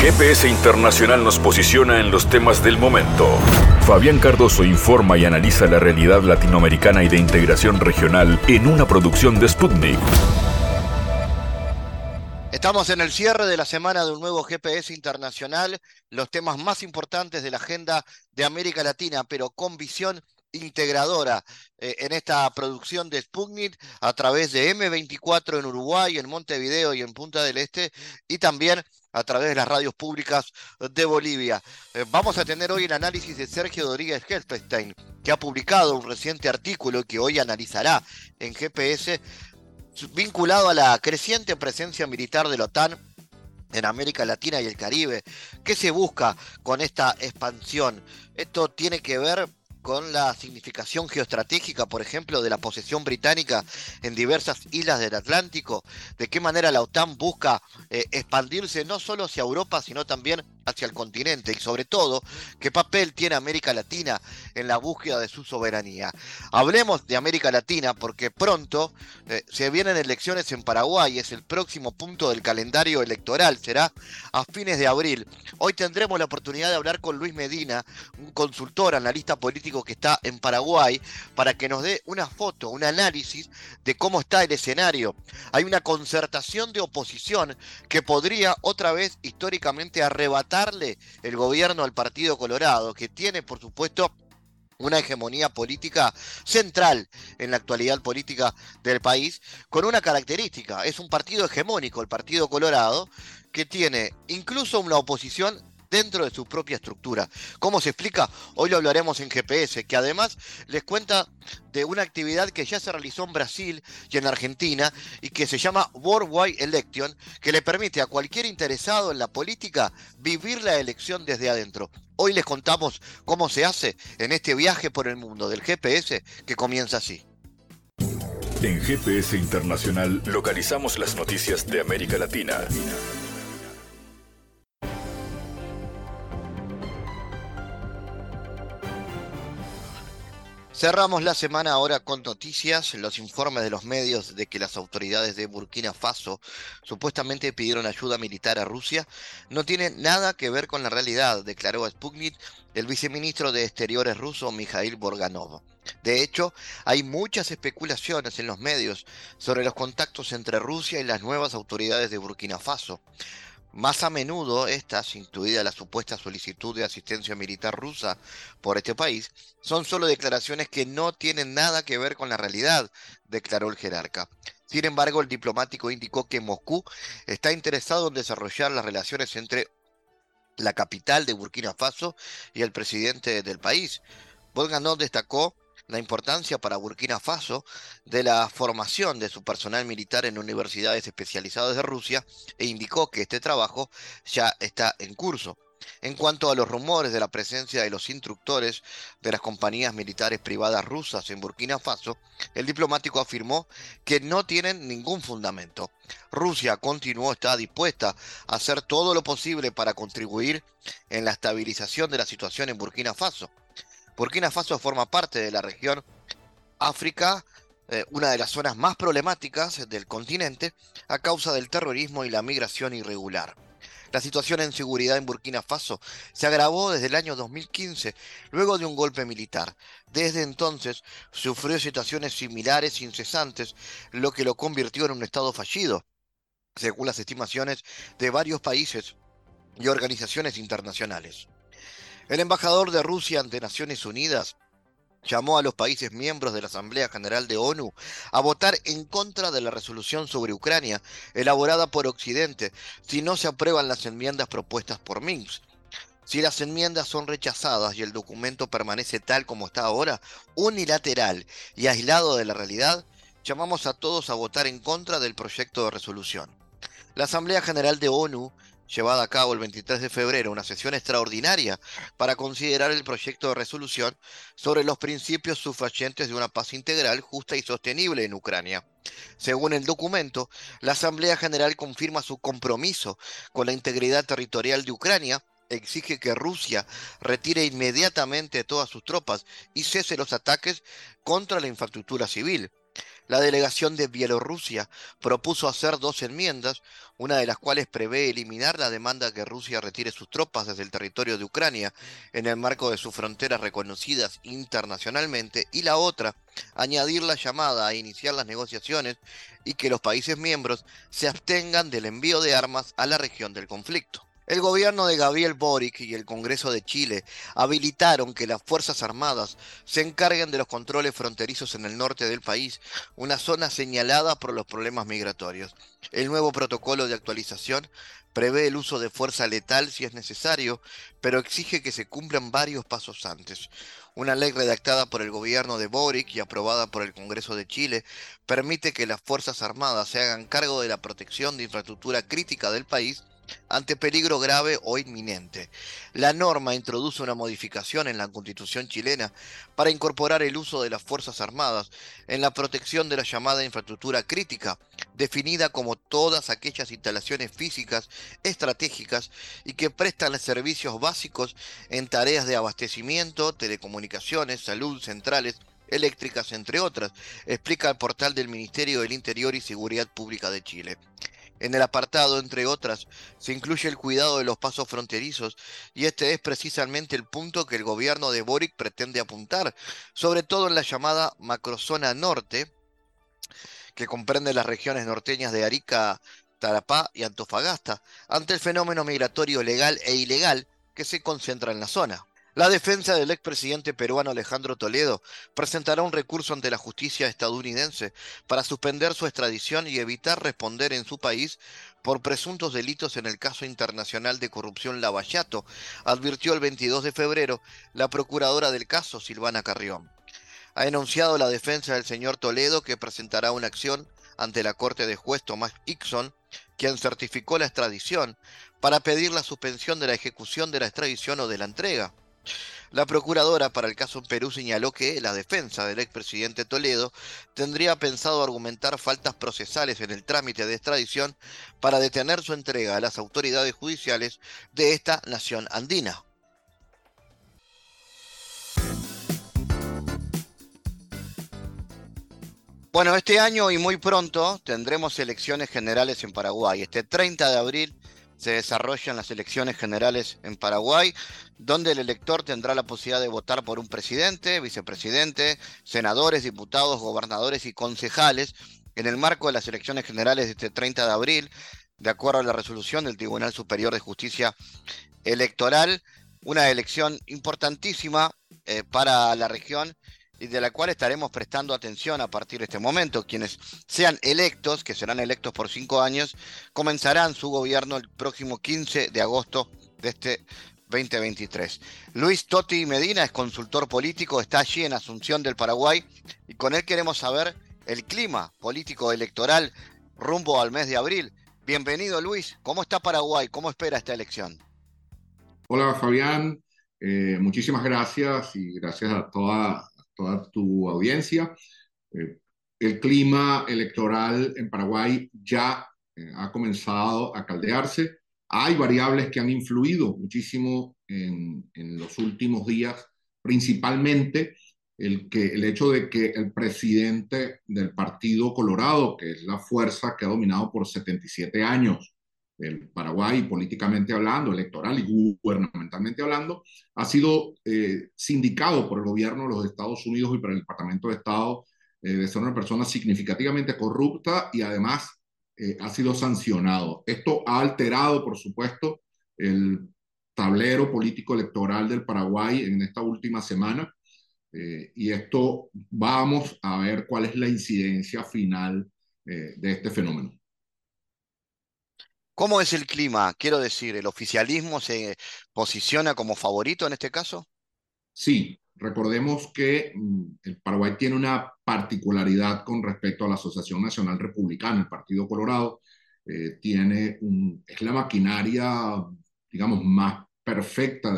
GPS Internacional nos posiciona en los temas del momento. Fabián Cardoso informa y analiza la realidad latinoamericana y de integración regional en una producción de Sputnik. Estamos en el cierre de la semana de un nuevo GPS internacional, los temas más importantes de la agenda de América Latina, pero con visión integradora eh, en esta producción de Sputnik a través de M24 en Uruguay, en Montevideo y en Punta del Este, y también a través de las radios públicas de Bolivia. Eh, vamos a tener hoy el análisis de Sergio Rodríguez Helfestein, que ha publicado un reciente artículo que hoy analizará en GPS vinculado a la creciente presencia militar de la OTAN en América Latina y el Caribe. ¿Qué se busca con esta expansión? Esto tiene que ver con la significación geoestratégica, por ejemplo, de la posesión británica en diversas islas del Atlántico, de qué manera la OTAN busca eh, expandirse no solo hacia Europa, sino también hacia el continente y sobre todo qué papel tiene América Latina en la búsqueda de su soberanía. Hablemos de América Latina porque pronto eh, se vienen elecciones en Paraguay, es el próximo punto del calendario electoral, será a fines de abril. Hoy tendremos la oportunidad de hablar con Luis Medina, un consultor, analista político que está en Paraguay, para que nos dé una foto, un análisis de cómo está el escenario. Hay una concertación de oposición que podría otra vez históricamente arrebatar el gobierno al Partido Colorado, que tiene, por supuesto, una hegemonía política central en la actualidad política del país, con una característica, es un partido hegemónico, el Partido Colorado, que tiene incluso una oposición dentro de su propia estructura. ¿Cómo se explica? Hoy lo hablaremos en GPS, que además les cuenta de una actividad que ya se realizó en Brasil y en Argentina y que se llama Worldwide Election, que le permite a cualquier interesado en la política vivir la elección desde adentro. Hoy les contamos cómo se hace en este viaje por el mundo del GPS que comienza así. En GPS Internacional localizamos las noticias de América Latina. Cerramos la semana ahora con noticias, los informes de los medios de que las autoridades de Burkina Faso supuestamente pidieron ayuda militar a Rusia no tienen nada que ver con la realidad, declaró Sputnik el viceministro de Exteriores ruso Mikhail Borganov. De hecho, hay muchas especulaciones en los medios sobre los contactos entre Rusia y las nuevas autoridades de Burkina Faso. Más a menudo estas, incluida la supuesta solicitud de asistencia militar rusa por este país, son solo declaraciones que no tienen nada que ver con la realidad, declaró el jerarca. Sin embargo, el diplomático indicó que Moscú está interesado en desarrollar las relaciones entre la capital de Burkina Faso y el presidente del país. Bolganov destacó la importancia para Burkina Faso de la formación de su personal militar en universidades especializadas de Rusia e indicó que este trabajo ya está en curso. En cuanto a los rumores de la presencia de los instructores de las compañías militares privadas rusas en Burkina Faso, el diplomático afirmó que no tienen ningún fundamento. Rusia continuó, está dispuesta a hacer todo lo posible para contribuir en la estabilización de la situación en Burkina Faso. Burkina Faso forma parte de la región África, eh, una de las zonas más problemáticas del continente a causa del terrorismo y la migración irregular. La situación en seguridad en Burkina Faso se agravó desde el año 2015, luego de un golpe militar. Desde entonces sufrió situaciones similares incesantes, lo que lo convirtió en un estado fallido, según las estimaciones de varios países y organizaciones internacionales. El embajador de Rusia ante Naciones Unidas llamó a los países miembros de la Asamblea General de ONU a votar en contra de la resolución sobre Ucrania elaborada por Occidente si no se aprueban las enmiendas propuestas por Minsk. Si las enmiendas son rechazadas y el documento permanece tal como está ahora, unilateral y aislado de la realidad, llamamos a todos a votar en contra del proyecto de resolución. La Asamblea General de ONU llevada a cabo el 23 de febrero una sesión extraordinaria para considerar el proyecto de resolución sobre los principios sufragentes de una paz integral, justa y sostenible en Ucrania. Según el documento, la Asamblea General confirma su compromiso con la integridad territorial de Ucrania, exige que Rusia retire inmediatamente todas sus tropas y cese los ataques contra la infraestructura civil. La delegación de Bielorrusia propuso hacer dos enmiendas, una de las cuales prevé eliminar la demanda que Rusia retire sus tropas desde el territorio de Ucrania en el marco de sus fronteras reconocidas internacionalmente, y la otra, añadir la llamada a iniciar las negociaciones y que los países miembros se abstengan del envío de armas a la región del conflicto. El gobierno de Gabriel Boric y el Congreso de Chile habilitaron que las Fuerzas Armadas se encarguen de los controles fronterizos en el norte del país, una zona señalada por los problemas migratorios. El nuevo protocolo de actualización prevé el uso de fuerza letal si es necesario, pero exige que se cumplan varios pasos antes. Una ley redactada por el gobierno de Boric y aprobada por el Congreso de Chile permite que las Fuerzas Armadas se hagan cargo de la protección de infraestructura crítica del país ante peligro grave o inminente. La norma introduce una modificación en la constitución chilena para incorporar el uso de las Fuerzas Armadas en la protección de la llamada infraestructura crítica, definida como todas aquellas instalaciones físicas estratégicas y que prestan servicios básicos en tareas de abastecimiento, telecomunicaciones, salud, centrales, eléctricas, entre otras, explica el portal del Ministerio del Interior y Seguridad Pública de Chile. En el apartado, entre otras, se incluye el cuidado de los pasos fronterizos y este es precisamente el punto que el gobierno de Boric pretende apuntar, sobre todo en la llamada macrozona norte, que comprende las regiones norteñas de Arica, Tarapá y Antofagasta, ante el fenómeno migratorio legal e ilegal que se concentra en la zona. La defensa del expresidente peruano Alejandro Toledo presentará un recurso ante la justicia estadounidense para suspender su extradición y evitar responder en su país por presuntos delitos en el caso internacional de corrupción Lavallato, advirtió el 22 de febrero la procuradora del caso, Silvana Carrión. Ha enunciado la defensa del señor Toledo que presentará una acción ante la Corte de Juez Tomás Ixon, quien certificó la extradición, para pedir la suspensión de la ejecución de la extradición o de la entrega. La procuradora para el caso Perú señaló que la defensa del expresidente Toledo tendría pensado argumentar faltas procesales en el trámite de extradición para detener su entrega a las autoridades judiciales de esta nación andina. Bueno, este año y muy pronto tendremos elecciones generales en Paraguay. Este 30 de abril se desarrollan las elecciones generales en Paraguay, donde el elector tendrá la posibilidad de votar por un presidente, vicepresidente, senadores, diputados, gobernadores y concejales en el marco de las elecciones generales de este 30 de abril, de acuerdo a la resolución del Tribunal Superior de Justicia Electoral, una elección importantísima eh, para la región y de la cual estaremos prestando atención a partir de este momento. Quienes sean electos, que serán electos por cinco años, comenzarán su gobierno el próximo 15 de agosto de este 2023. Luis Totti Medina es consultor político, está allí en Asunción del Paraguay y con él queremos saber el clima político electoral rumbo al mes de abril. Bienvenido Luis, ¿cómo está Paraguay? ¿Cómo espera esta elección? Hola Fabián, eh, muchísimas gracias y gracias a toda toda tu audiencia. Eh, el clima electoral en Paraguay ya eh, ha comenzado a caldearse. Hay variables que han influido muchísimo en, en los últimos días, principalmente el, que, el hecho de que el presidente del Partido Colorado, que es la fuerza que ha dominado por 77 años el Paraguay, políticamente hablando, electoral y gubernamentalmente hablando, ha sido eh, sindicado por el gobierno de los Estados Unidos y por el Departamento de Estado eh, de ser una persona significativamente corrupta y además eh, ha sido sancionado. Esto ha alterado, por supuesto, el tablero político electoral del Paraguay en esta última semana. y esto vamos a ver cuál es la incidencia final de este fenómeno. ¿Cómo es el clima? Quiero decir, ¿el oficialismo se posiciona como favorito en este caso? Sí, recordemos que mm, el Paraguay tiene una particularidad con respecto a la Asociación Nacional Republicana, el Partido Colorado, eh, tiene es la maquinaria, digamos, más perfecta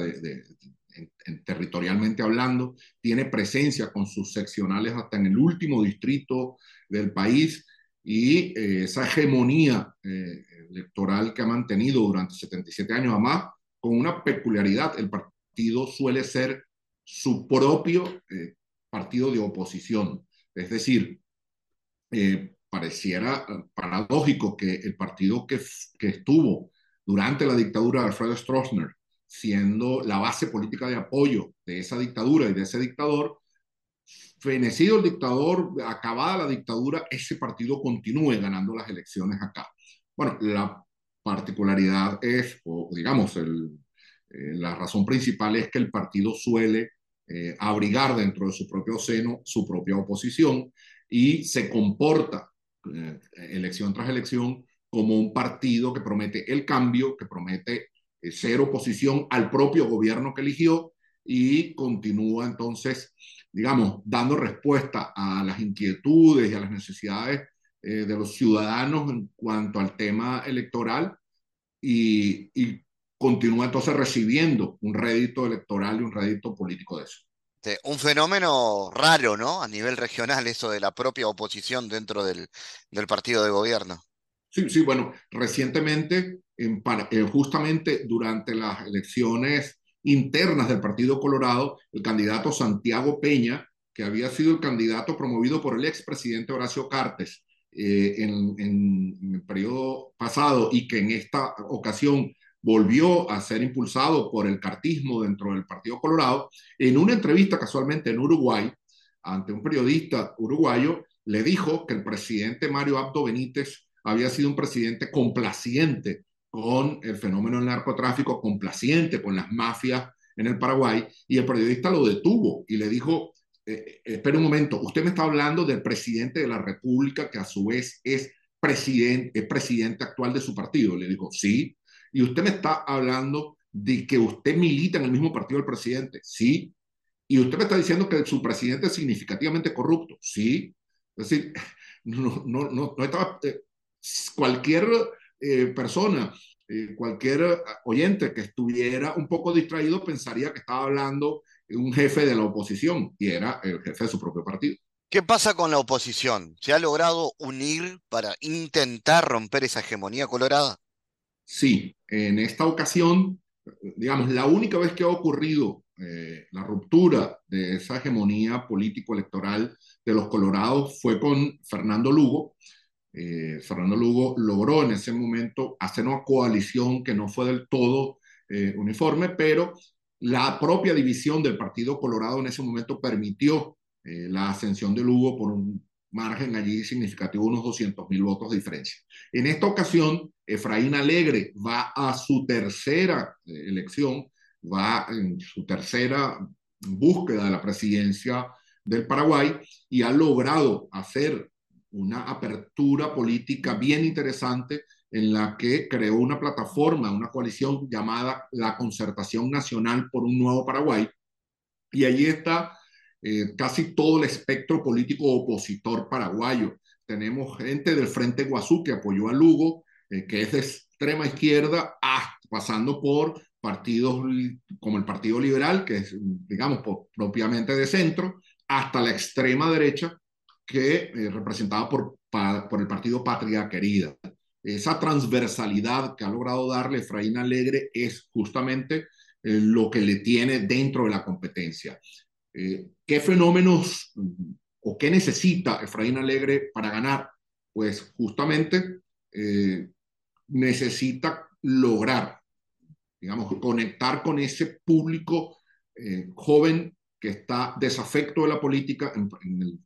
territorialmente hablando, tiene presencia con sus seccionales hasta en el último distrito del país y eh, esa hegemonía eh, electoral que ha mantenido durante 77 años, además con una peculiaridad, el partido suele ser su propio eh, partido de oposición, es decir, pareciera paradójico que el partido que, que estuvo durante la dictadura de Alfredo Stroessner, siendo la base política de apoyo de esa dictadura y de ese dictador, fenecido el dictador, acabada la dictadura, ese partido continúe ganando las elecciones acá. Bueno, la particularidad es, o digamos, eh, la razón principal es que el partido suele eh, abrigar dentro de su propio seno su propia oposición y se comporta eh, elección tras elección como un partido que promete el cambio, que promete ser oposición al propio gobierno que eligió y continúa entonces, digamos, dando respuesta a las inquietudes y a las necesidades de los ciudadanos en cuanto al tema electoral y, y continúa entonces recibiendo un rédito electoral y un rédito político de eso. Un fenómeno raro, ¿no? A nivel regional, eso de la propia oposición dentro del, del partido de gobierno. Sí, sí, bueno, recientemente, en, eh, justamente durante las elecciones internas del Partido Colorado, el candidato Santiago Peña, que había sido el candidato promovido por el expresidente Horacio Cartes eh, en, en, el periodo pasado y que en esta ocasión volvió a ser impulsado por el cartismo dentro del Partido Colorado, en una entrevista casualmente en Uruguay, ante un periodista uruguayo, le dijo que el presidente Mario Abdo Benítez había sido un presidente complaciente con el fenómeno del narcotráfico, complaciente con las mafias en el Paraguay, y el periodista lo detuvo y le dijo, eh, eh, un momento, usted me está hablando del presidente de la República, que a su vez es presidente, es presidente actual de su partido. Le dijo, sí, y usted me está hablando de que usted milita en el mismo partido del presidente, sí. Y usted me está diciendo que su presidente es significativamente corrupto, sí. Es decir, no, no, no, no estaba, eh, cualquier eh, persona, eh, cualquier oyente que estuviera un poco distraído pensaría que estaba hablando un jefe de la oposición y era el jefe de su propio partido. ¿Qué pasa con la oposición? ¿Se ha logrado unir para intentar romper esa hegemonía colorada? Sí, en esta ocasión, digamos, la única vez que ha ocurrido eh, la ruptura de esa hegemonía político-electoral de los colorados fue con Fernando Lugo. Eh, Fernando Lugo logró en ese momento hacer una coalición que no fue del todo eh, uniforme, pero la propia división del Partido Colorado en ese momento permitió la ascensión de Lugo por un margen allí significativo, unos 200 mil votos de diferencia. En esta ocasión, Efraín Alegre va a su tercera eh, elección, va en su tercera búsqueda de la presidencia del Paraguay y ha logrado hacer una apertura política bien interesante en la que creó una plataforma, una coalición llamada la Concertación Nacional por un Nuevo Paraguay. Y allí está eh, casi todo el espectro político opositor paraguayo. Tenemos gente del Frente Guazú que apoyó a Lugo, eh, que es de extrema izquierda, pasando por partidos como el Partido Liberal, que es, digamos, propiamente de centro, hasta la extrema derecha, que eh, representada por, por el Partido Patria Querida. Esa transversalidad que ha logrado darle Efraín Alegre es justamente lo que le tiene dentro de la competencia. Eh, ¿Qué fenómenos o qué necesita Efraín Alegre para ganar? Pues justamente eh, necesita lograr, digamos, conectar con ese público eh, joven que está desafecto de la política. En, el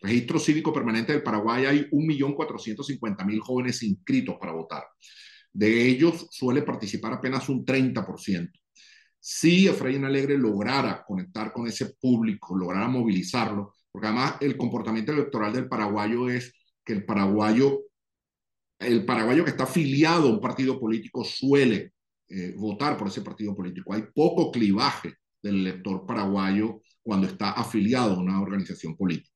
registro cívico permanente del Paraguay hay 1.450.000 jóvenes inscritos para votar. De ellos suele participar apenas un 30% si Efraín Alegre lograra conectar con ese público, lograra movilizarlo, porque además el comportamiento electoral del paraguayo es que el paraguayo, el paraguayo que está afiliado a un partido político suele eh, votar por ese partido político. Hay poco clivaje del elector paraguayo cuando está afiliado a una organización política.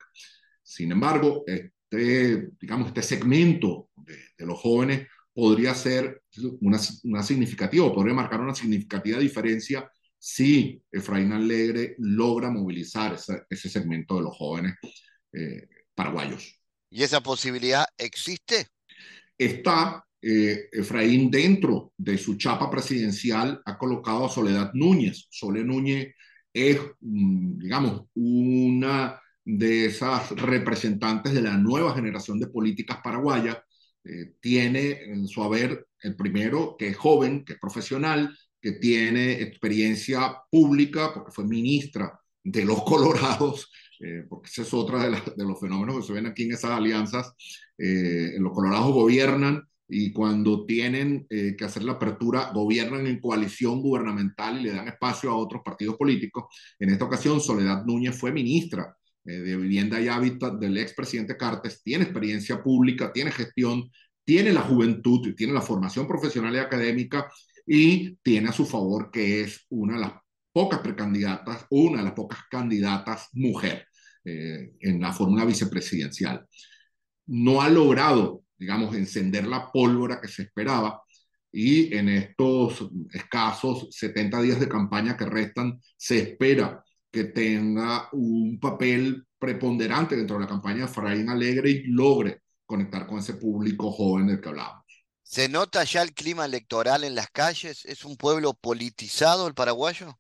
Sin embargo, este, digamos, este segmento de, de los jóvenes podría ser una, una significativa, podría marcar una significativa diferencia si Efraín Alegre logra movilizar ese, ese segmento de los jóvenes eh, paraguayos. ¿Y esa posibilidad existe? Está eh, Efraín dentro de su chapa presidencial, ha colocado a Soledad Núñez. Soledad Núñez es, mm, digamos, una de esas representantes de la nueva generación de políticas paraguayas. Eh, tiene en su haber el primero, que es joven, que es profesional, que tiene experiencia pública, porque fue ministra de los Colorados, eh, porque ese es otro de, los fenómenos que se ven aquí en esas alianzas. Eh, los Colorados gobiernan y cuando tienen que hacer la apertura, gobiernan en coalición gubernamental y le dan espacio a otros partidos políticos. En esta ocasión, Soledad Núñez fue ministra de Vivienda y Hábitat del expresidente Cartes, tiene experiencia pública, tiene gestión, tiene la juventud, tiene la formación profesional y académica y tiene a su favor que es una de las pocas precandidatas, una de las pocas candidatas mujer eh, en la fórmula vicepresidencial. No ha logrado, digamos, encender la pólvora que se esperaba y en estos escasos 70 días de campaña que restan, se espera que tenga un papel preponderante dentro de la campaña de Fraín Alegre y logre conectar con ese público joven del que hablamos. ¿Se nota ya el clima electoral en las calles? ¿Es un pueblo politizado el paraguayo?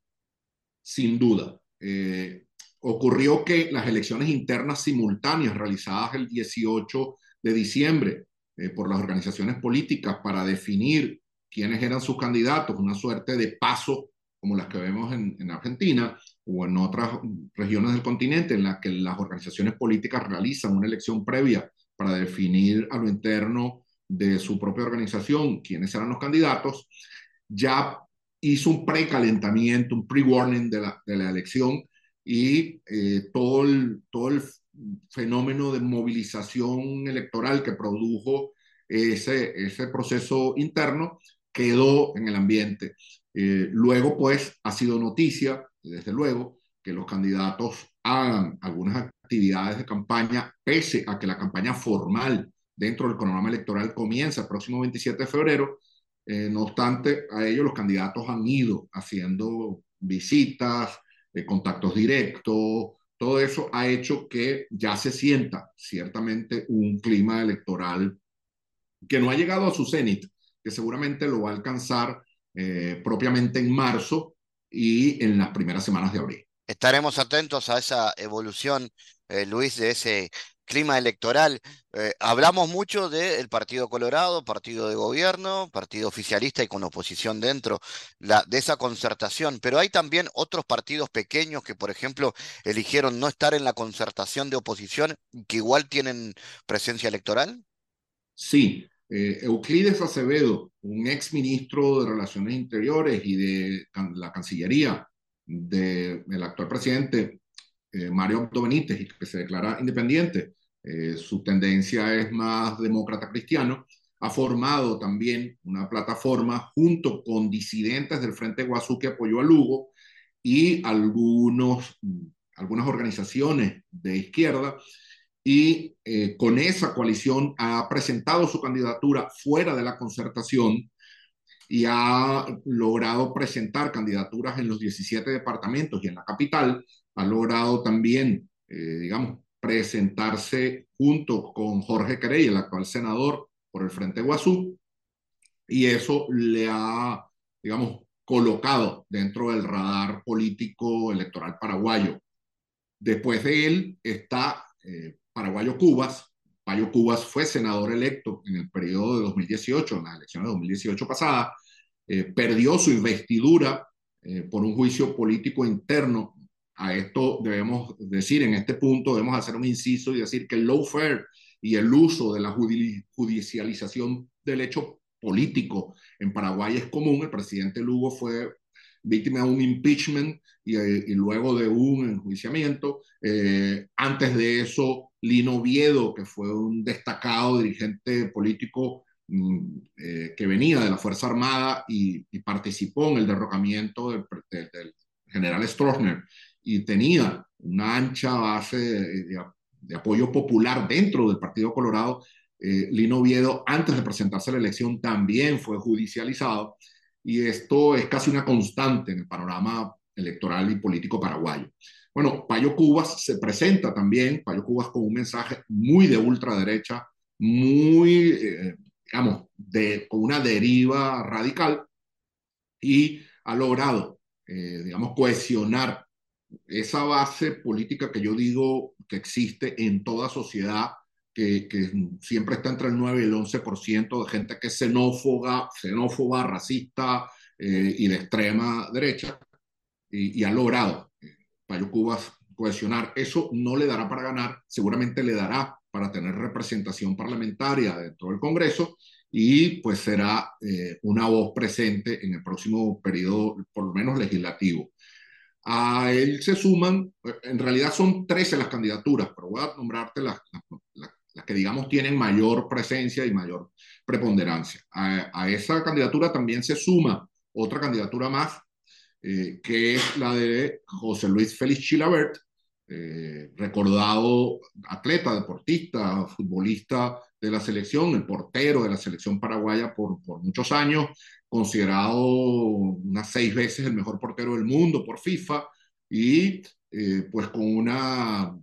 Sin duda. Eh, ocurrió que las elecciones internas simultáneas realizadas el 18 de diciembre eh, por las organizaciones políticas para definir quiénes eran sus candidatos, una suerte de paso como las que vemos en, en Argentina o en otras regiones del continente en las que las organizaciones políticas realizan una elección previa para definir a lo interno de su propia organización quiénes eran los candidatos, ya hizo un precalentamiento, un pre-warning de la, de la elección y eh, todo, el, todo el fenómeno de movilización electoral que produjo ese, ese proceso interno quedó en el ambiente. Eh, luego, pues, ha sido noticia, desde luego, que los candidatos hagan algunas actividades de campaña, pese a que la campaña formal dentro del cronograma electoral comienza el próximo 27 de febrero. Eh, no obstante, a ellos los candidatos han ido haciendo visitas, eh, contactos directos, todo eso ha hecho que ya se sienta ciertamente un clima electoral que no ha llegado a su cenit, que seguramente lo va a alcanzar eh, propiamente en marzo y en las primeras semanas de abril. Estaremos atentos a esa evolución, Luis, de ese clima electoral. Eh, hablamos mucho del Partido Colorado, partido de gobierno, partido oficialista y con oposición dentro la, de esa concertación, pero hay también otros partidos pequeños que, por ejemplo, eligieron no estar en la concertación de oposición, que igual tienen presencia electoral. Sí, eh, Euclides Acevedo, un ex ministro de Relaciones Interiores y de la Cancillería del actual presidente eh, Mario Abdo Benítez, que se declara independiente, eh, su tendencia es más demócrata cristiano, ha formado también una plataforma junto con disidentes del Frente Guazú que apoyó a Lugo y algunos, algunas organizaciones de izquierda y eh, con esa coalición ha presentado su candidatura fuera de la concertación y ha logrado presentar candidaturas en los 17 departamentos y en la capital, ha logrado también, eh, digamos, presentarse junto con Jorge Carey, el actual senador por el Frente Guazú, y eso le ha, digamos, colocado dentro del radar político electoral paraguayo. Después de él está eh, Paraguayo Cubas. Payo Cubas fue senador electo en el periodo de 2018, en las elecciones de 2018 pasada. Eh, perdió su investidura eh, por un juicio político interno a esto debemos decir, en este punto debemos hacer un inciso y decir que el lawfare y el uso de la judicialización del hecho político en Paraguay es común. El presidente Lugo fue víctima de un impeachment y, eh, luego de un enjuiciamiento. Eh, antes de eso, Lino Viedo, que fue un destacado dirigente político mm, eh, que venía de la Fuerza Armada y, participó en el derrocamiento del, general Stroessner y tenía una ancha base de, apoyo popular dentro del Partido Colorado, eh, Lino Oviedo, antes de presentarse a la elección, también fue judicializado. Y esto es casi una constante en el panorama electoral y político paraguayo. Bueno, Payo Cubas se presenta también, Payo Cubas con un mensaje muy de ultraderecha, muy, eh, digamos, de, con una deriva radical y ha logrado, eh, digamos, cohesionar esa base política que yo digo que existe en toda sociedad, que, siempre está entre el 9 y el 11% de gente que es xenófoba, xenófoba racista eh, y de extrema derecha, y, y ha logrado Payo Cubas cohesionar. Eso no le dará para ganar, seguramente le dará para tener representación parlamentaria dentro del Congreso y pues será eh, una voz presente en el próximo periodo, por lo menos legislativo. A él se suman, en realidad son 13 las candidaturas, pero voy a nombrarte las, las, las que digamos tienen mayor presencia y mayor preponderancia. A, a, esa candidatura también se suma otra candidatura más, eh, que es la de José Luis Félix Chilabert, eh, recordado atleta, deportista, futbolista de la selección, el portero de la selección paraguaya por, muchos años, considerado unas seis veces el mejor portero del mundo por FIFA y eh, pues con una,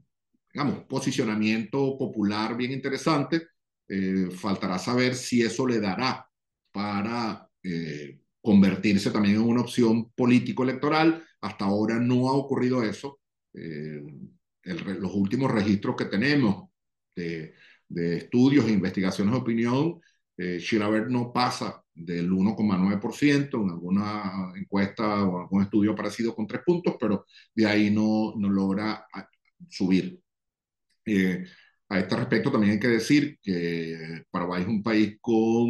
digamos, posicionamiento popular bien interesante. Eh, faltará saber si eso le dará para convertirse también en una opción político-electoral. Hasta ahora no ha ocurrido eso. Eh, el, los últimos registros que tenemos de, de estudios e investigaciones de opinión, eh, no pasa del 1,9%, en alguna encuesta o algún estudio ha aparecido con tres puntos, pero de ahí no, no logra ah, subir. Eh, a este respecto también hay que decir que Paraguay es un país con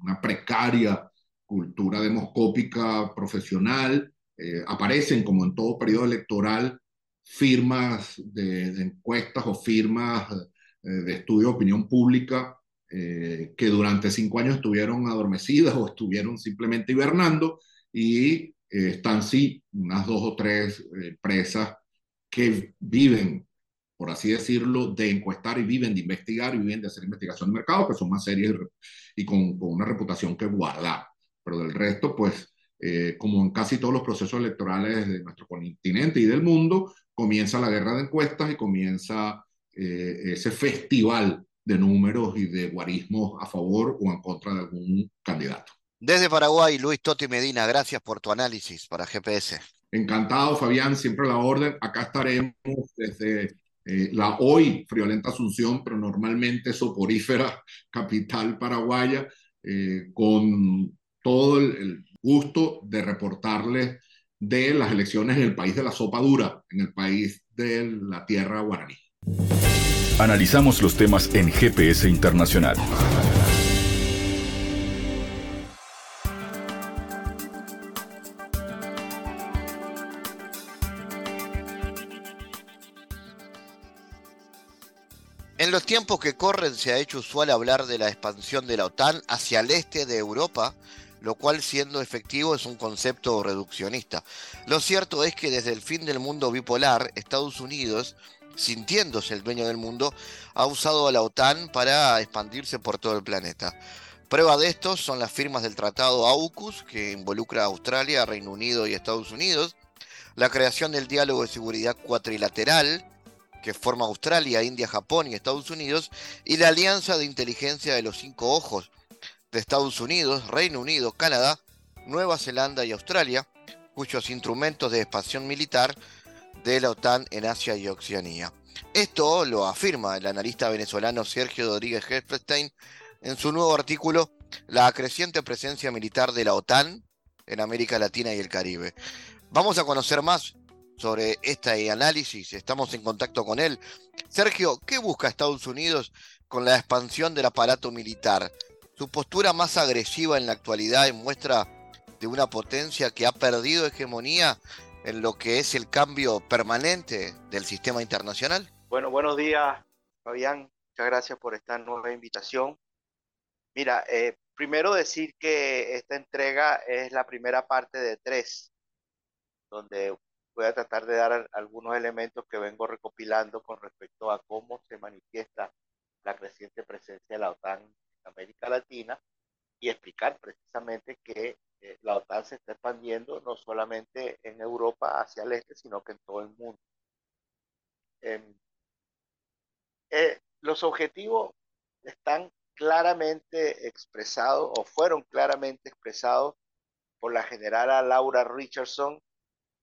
una precaria cultura demoscópica profesional, eh, aparecen como en todo periodo electoral firmas de, de encuestas o firmas eh, de estudio de opinión pública eh, que durante cinco años estuvieron adormecidas o estuvieron simplemente hibernando y eh, están sí unas dos o tres empresas que viven, por así decirlo, de encuestar y viven de investigar y viven de hacer investigación de mercado, que son más serias y, y con, con, una reputación que guardar. Pero del resto, pues, eh, como en casi todos los procesos electorales de nuestro continente y del mundo, comienza la guerra de encuestas y comienza eh, ese festival de números y de guarismos a favor o en contra de algún candidato. Desde Paraguay, Luis Toti Medina, gracias por tu análisis para GPS. Encantado, Fabián, siempre la orden. Acá estaremos desde eh, la hoy friolenta Asunción, pero normalmente soporífera capital paraguaya, eh, con todo el, el gusto de reportarles de las elecciones en el país de la sopa dura, en el país de la tierra guaraní. Analizamos los temas en GPS Internacional. En los tiempos que corren se ha hecho usual hablar de la expansión de la OTAN hacia el este de Europa, lo cual siendo efectivo es un concepto reduccionista. Lo cierto es que desde el fin del mundo bipolar, Estados Unidos, sintiéndose el dueño del mundo, ha usado a la OTAN para expandirse por todo el planeta. Prueba de esto son las firmas del Tratado AUKUS, que involucra a Australia, Reino Unido y Estados Unidos, la creación del Diálogo de Seguridad Cuatrilateral, que forma Australia, India, Japón y Estados Unidos, y la Alianza de Inteligencia de los Cinco Ojos, Estados Unidos, Reino Unido, Canadá, Nueva Zelanda y Australia, cuyos instrumentos de expansión militar de la OTAN en Asia y Oceanía. Esto lo afirma el analista venezolano Sergio Rodríguez Hespelstein en su nuevo artículo La creciente presencia militar de la OTAN en América Latina y el Caribe. Vamos a conocer más sobre este análisis, estamos en contacto con él. Sergio, ¿qué busca Estados Unidos con la expansión del aparato militar? Su postura más agresiva en la actualidad muestra de una potencia que ha perdido hegemonía en lo que es el cambio permanente del sistema internacional? Bueno, buenos días, Fabián. Muchas gracias por esta nueva invitación. Mira, eh, primero decir que esta entrega es la primera parte de tres, donde voy a tratar de dar algunos elementos que vengo recopilando con respecto a cómo se manifiesta la creciente presencia de la OTAN América Latina y explicar precisamente que eh, la OTAN se está expandiendo no solamente en Europa hacia el este, sino que en todo el mundo. Eh, eh, los objetivos están claramente expresados o fueron claramente expresados por la generala Laura Richardson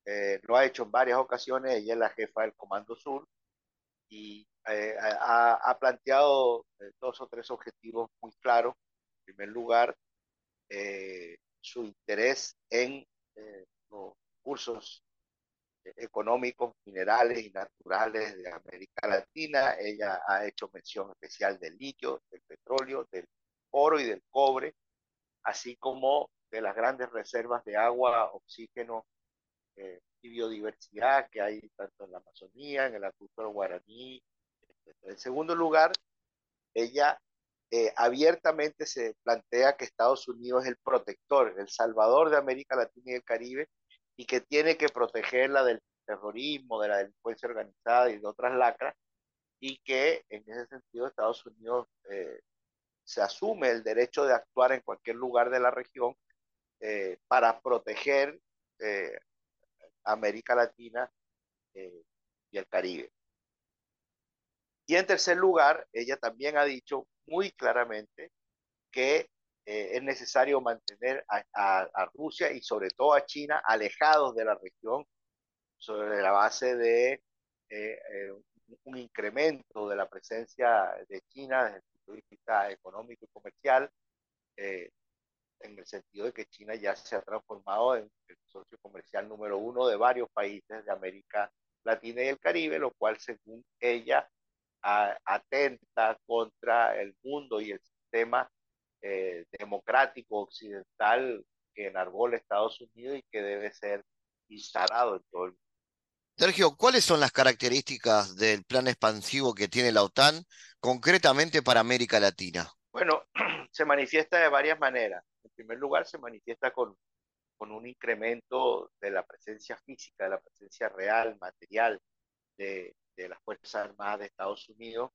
eh, lo ha hecho en varias ocasiones, ella es la jefa del Comando Sur y eh, ha, planteado eh, dos o tres objetivos muy claros. En primer lugar, su interés en los recursos económicos, minerales y naturales de América Latina. Ella ha hecho mención especial del litio, del petróleo, del oro y del cobre, así como de las grandes reservas de agua, oxígeno eh, y biodiversidad que hay tanto en la Amazonía, en el acuífero guaraní. En segundo lugar, ella eh, abiertamente se plantea que Estados Unidos es el protector, el salvador de América Latina y el Caribe, y que tiene que protegerla del terrorismo, de la delincuencia organizada y de otras lacras, y que en ese sentido Estados Unidos eh, se asume el derecho de actuar en cualquier lugar de la región eh, para proteger América Latina y el Caribe. Y en tercer lugar, ella también ha dicho muy claramente que eh, es necesario mantener a, Rusia y sobre todo a China alejados de la región sobre la base de eh, eh, un incremento de la presencia de China desde el punto de vista económico y comercial, en el sentido de que China ya se ha transformado en el socio comercial número uno de varios países de América Latina y el Caribe, lo cual según ella atenta contra el mundo y el sistema eh, democrático occidental que enarbola Estados Unidos y que debe ser instalado en todo el mundo. Sergio, ¿cuáles son las características del plan expansivo que tiene la OTAN concretamente para América Latina? Bueno, se manifiesta de varias maneras. En primer lugar, se manifiesta con, con un incremento de la presencia física, de la presencia real, material de, de las Fuerzas Armadas de Estados Unidos.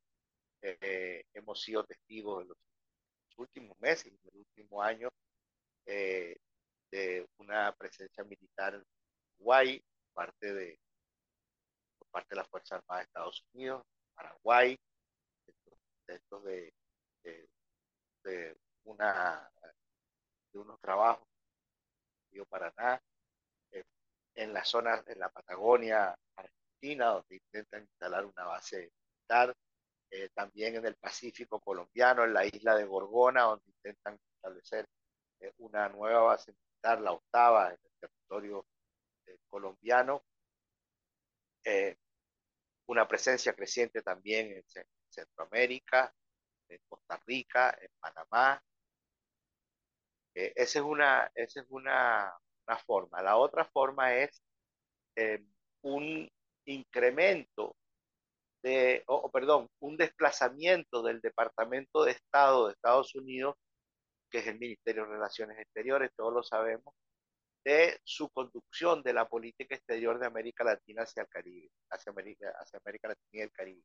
Eh, hemos sido testigos de los últimos meses, en el último año, eh, de una presencia militar en parte de, por parte de las Fuerzas Armadas de Estados Unidos, Paraguay, dentro, de, de, una, de unos trabajos en Paraná, eh, en la zona, en la Patagonia Argentina, donde intentan instalar una base militar, eh, también en el Pacífico colombiano, en la isla de Gorgona, donde intentan establecer eh, una nueva base militar, la octava en el territorio eh, colombiano. una presencia creciente también en, Centroamérica, en Costa Rica, en Panamá. esa es, una, esa es una, una forma. La otra forma es un incremento o, perdón, un desplazamiento del Departamento de Estado de Estados Unidos, que es el Ministerio de Relaciones Exteriores, todos lo sabemos, de su conducción de la política exterior de América Latina hacia el Caribe, hacia América, hacia América Latina y el Caribe.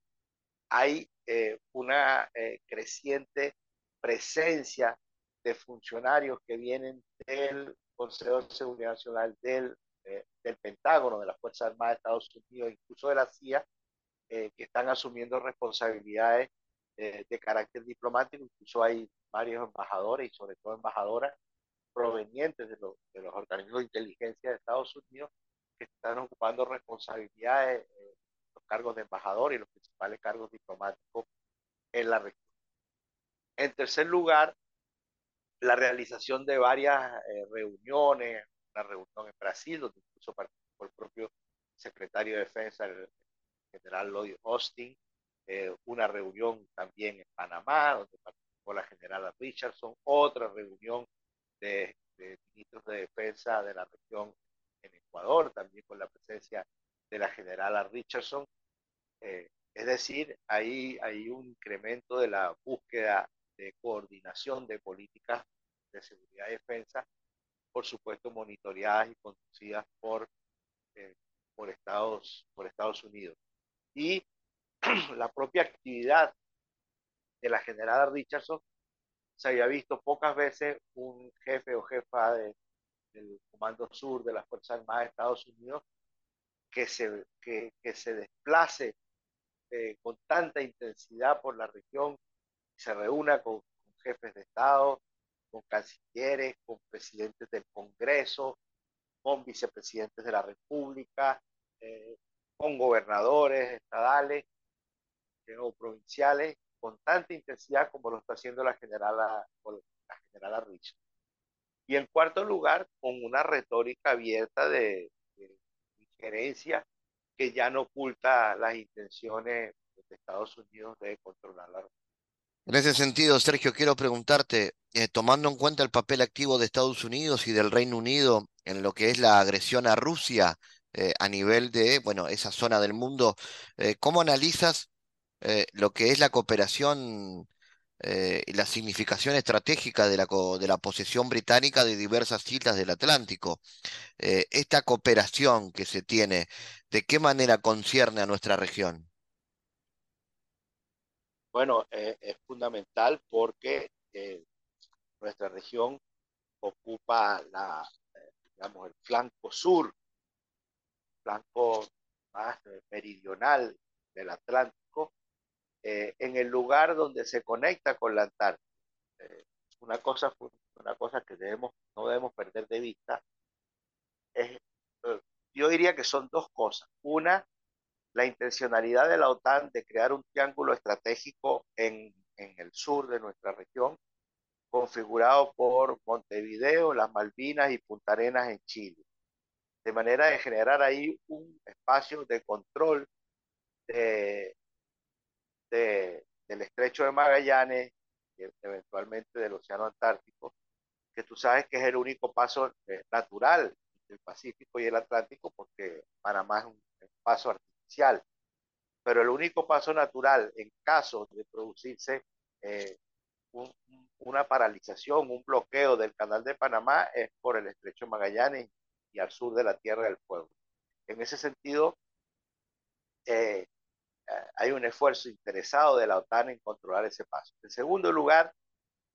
Hay eh, una eh, creciente presencia de funcionarios que vienen del Consejo de Seguridad Nacional, del, eh, del Pentágono, de las Fuerzas Armadas de Estados Unidos, incluso de la CIA, eh, que están asumiendo responsabilidades eh, de carácter diplomático. Incluso hay varios embajadores y sobre todo embajadoras provenientes de, los organismos de inteligencia de Estados Unidos que están ocupando responsabilidades, eh, los cargos de embajador y los principales cargos diplomáticos en la región. En tercer lugar, la realización de varias reuniones, una reunión en Brasil, donde incluso participó el propio secretario de Defensa, el, general Lloyd Austin, eh, una reunión también en Panamá, donde participó la general Richardson, otra reunión de, ministros de defensa de la región en Ecuador, también con la presencia de la general Richardson. Eh, es decir, ahí hay un incremento de la búsqueda de coordinación de políticas de seguridad y defensa, por supuesto monitoreadas y conducidas por, eh, por, Estados, por Estados Unidos. Y la propia actividad de la general Richardson, se había visto pocas veces un jefe o jefa del Comando Sur de las Fuerzas Armadas de Estados Unidos que se, que, que se desplace eh, con tanta intensidad por la región, se reúna con, jefes de Estado, con cancilleres, con presidentes del Congreso, con vicepresidentes de la República, con gobernadores estadales o provinciales, con tanta intensidad como lo está haciendo la generala, la generala Rich. Y en cuarto lugar, con una retórica abierta de, injerencia que ya no oculta las intenciones de Estados Unidos de controlar la en ese sentido, Sergio, quiero preguntarte, eh, tomando en cuenta el papel activo de Estados Unidos y del Reino Unido en lo que es la agresión a Rusia eh, a nivel de, bueno, esa zona del mundo, eh, ¿cómo analizas lo que es la cooperación y la significación estratégica de la, de la posesión británica de diversas islas del Atlántico? esta cooperación que se tiene, ¿de qué manera concierne a nuestra región? Bueno, eh, es fundamental porque eh, nuestra región ocupa eh, el flanco sur, flanco más meridional del Atlántico, en el lugar donde se conecta con la Antártida. una cosa, una cosa que debemos, no debemos perder de vista es, yo diría que son dos cosas. Una, la intencionalidad de la OTAN de crear un triángulo estratégico en, el sur de nuestra región, configurado por Montevideo, las Malvinas y Punta Arenas en Chile, de manera de generar ahí un espacio de control de, del estrecho de Magallanes y eventualmente del Océano Antártico, que tú sabes que es el único paso eh, natural del Pacífico y el Atlántico, porque Panamá es un paso artificial pero el único paso natural en caso de producirse eh, una paralización, un bloqueo del canal de Panamá es por el estrecho Magallanes y al sur de la Tierra del Fuego. En ese sentido, eh, hay un esfuerzo interesado de la OTAN en controlar ese paso. En segundo lugar,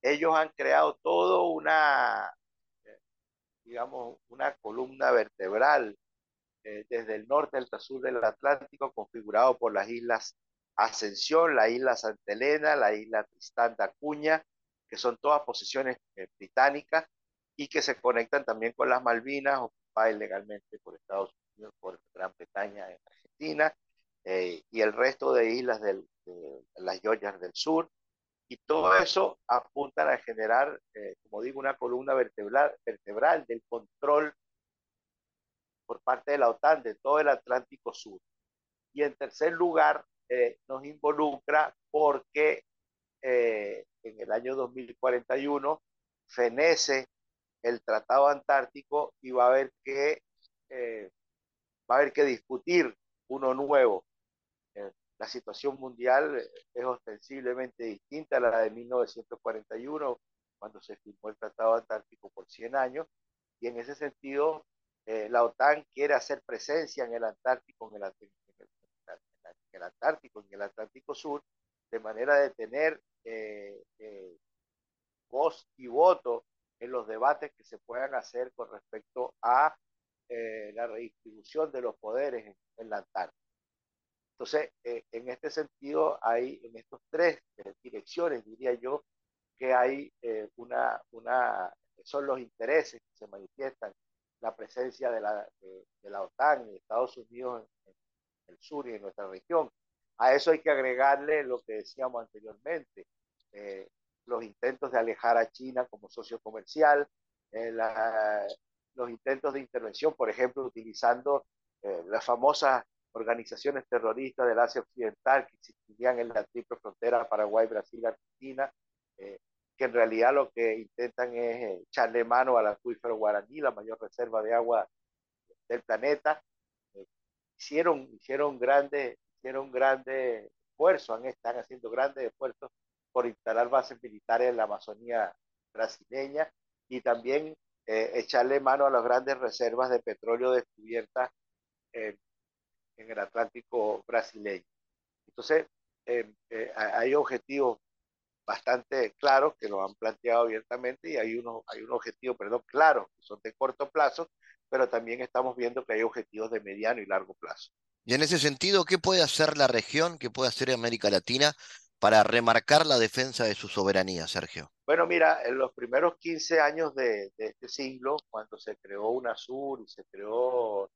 ellos han creado todo una, eh, digamos, una columna vertebral eh, desde el norte al sur del Atlántico, configurado por las islas Ascensión, la isla Santa Elena, la isla Tristán de Acuña, que son todas posesiones eh, británicas y que se conectan también con las Malvinas, ocupadas ilegalmente por Estados Unidos, por Gran Bretaña en Argentina, eh, y el resto de islas de las Georgias del sur. Y todo eso apuntan a generar, como digo, una columna vertebral del control por parte de la OTAN de todo el Atlántico Sur. Y en tercer lugar, eh, nos involucra porque eh, en el año 2041 fenece el Tratado Antártico y va a haber que, eh, va a haber que discutir uno nuevo. la situación mundial es ostensiblemente distinta a la de 1941, cuando se firmó el Tratado Antártico por 100 años, y en ese sentido eh, la OTAN quiere hacer presencia en el Antártico, en el, Antártico, en el Atlántico Sur, de manera de tener eh, eh, voz y voto en los debates que se puedan hacer con respecto a la redistribución de los poderes en, la Antártida. Entonces, en este sentido, hay en estas tres direcciones, diría yo, que hay una, una, son los intereses que se manifiestan la presencia de la, de, la OTAN y Estados Unidos en, el sur y en nuestra región. A eso hay que agregarle lo que decíamos anteriormente, eh, los intentos de alejar a China como socio comercial, eh, los intentos de intervención, por ejemplo, utilizando eh, las famosas organizaciones terroristas del Asia Occidental que existían en la triple frontera Paraguay, Brasil, Argentina, que en realidad lo que intentan es eh, echarle mano al acuífero guaraní, la mayor reserva de agua del planeta. Eh, hicieron, hicieron grandes hicieron grandes esfuerzos, están haciendo grandes esfuerzos por instalar bases militares en la Amazonía brasileña y también eh, echarle mano a las grandes reservas de petróleo descubiertas en el Atlántico brasileño. Entonces, hay objetivos bastante claros que lo han planteado abiertamente y hay unos, hay un objetivo, perdón, claros, que son de corto plazo, pero también estamos viendo que hay objetivos de mediano y largo plazo. Y en ese sentido, ¿qué puede hacer la región, qué puede hacer América Latina para remarcar la defensa de su soberanía, Sergio? Bueno, mira, en los primeros 15 años de, este siglo, cuando se creó UNASUR y se creó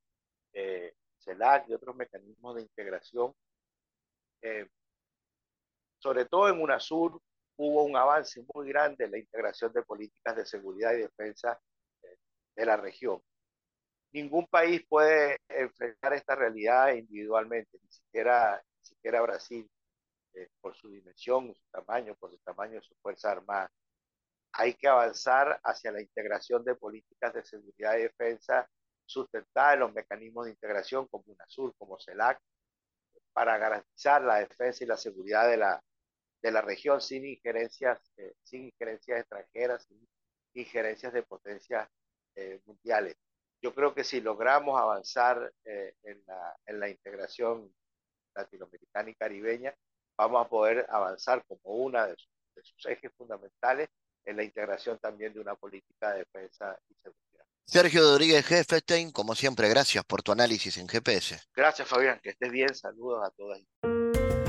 eh, CELAC y otros mecanismos de integración, eh, sobre todo en UNASUR hubo un avance muy grande en la integración de políticas de seguridad y defensa eh, de la región. Ningún país puede enfrentar esta realidad individualmente, ni siquiera, ni siquiera Brasil, eh, por su dimensión, su tamaño, por el tamaño de su fuerza armada. Hay que avanzar hacia la integración de políticas de seguridad y defensa sustentadas en los mecanismos de integración como UNASUR, como CELAC, para garantizar la defensa y la seguridad de la, de la región sin injerencias, eh, sin injerencias extranjeras, sin injerencias de potencias eh, mundiales. Yo creo que si logramos avanzar eh, en, la, en la integración latinoamericana y caribeña, vamos a poder avanzar como una de sus, ejes fundamentales en la integración también de una política de defensa y seguridad. Sergio Rodríguez Jefestein, como siempre, gracias por tu análisis en GPS. Gracias, Fabián, que estés bien. Saludos a todas.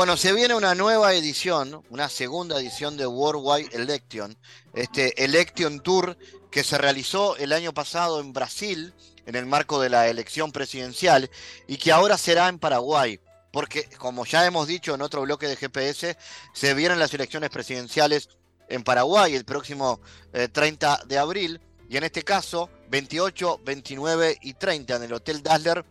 Bueno, se viene una nueva edición, una segunda edición de Worldwide Election, este Election Tour que se realizó el año pasado en Brasil en el marco de la elección presidencial y que ahora será en Paraguay, porque como ya hemos dicho en otro bloque de GPS, se vienen las elecciones presidenciales en Paraguay el próximo 30 eh, de abril y en este caso 28, 29 y 30 en el Hotel Dassler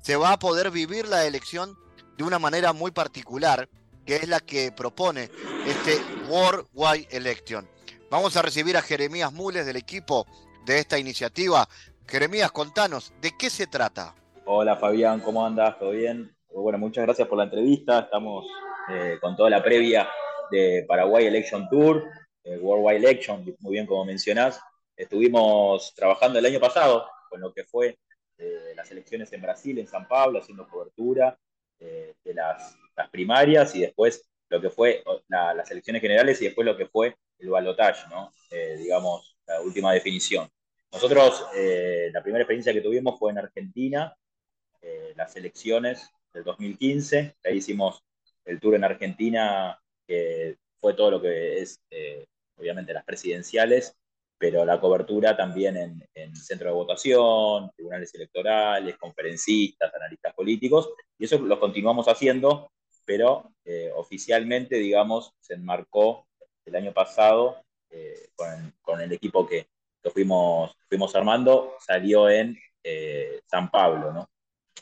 se va a poder vivir la elección de una manera muy particular, que es la que propone este Worldwide Election. Vamos a recibir a Jeremías Mules del equipo de esta iniciativa. Jeremías, contanos, ¿de qué se trata? Hola Fabián, ¿cómo andas? ¿Todo bien? Bueno, muchas gracias por la entrevista. Estamos eh, con toda la previa de Paraguay Election Tour, eh, Worldwide Election, muy bien como mencionás. Estuvimos trabajando el año pasado con lo que fue eh, las elecciones en Brasil, en San Pablo, haciendo cobertura eh, de las, primarias y después lo que fue las elecciones generales y después lo que fue el balotaje, ¿no? Eh, digamos, la última definición. Nosotros, eh, la primera experiencia que tuvimos fue en Argentina, las elecciones del 2015, ahí hicimos el tour en Argentina, que fue todo lo que es, obviamente, las presidenciales, pero la cobertura también en, en centro de votación, tribunales electorales, conferencistas, analistas políticos, y eso lo continuamos haciendo, pero eh, oficialmente, digamos, se enmarcó el año pasado eh, con, el equipo que, fuimos, fuimos armando, salió en eh, San Pablo, ¿no?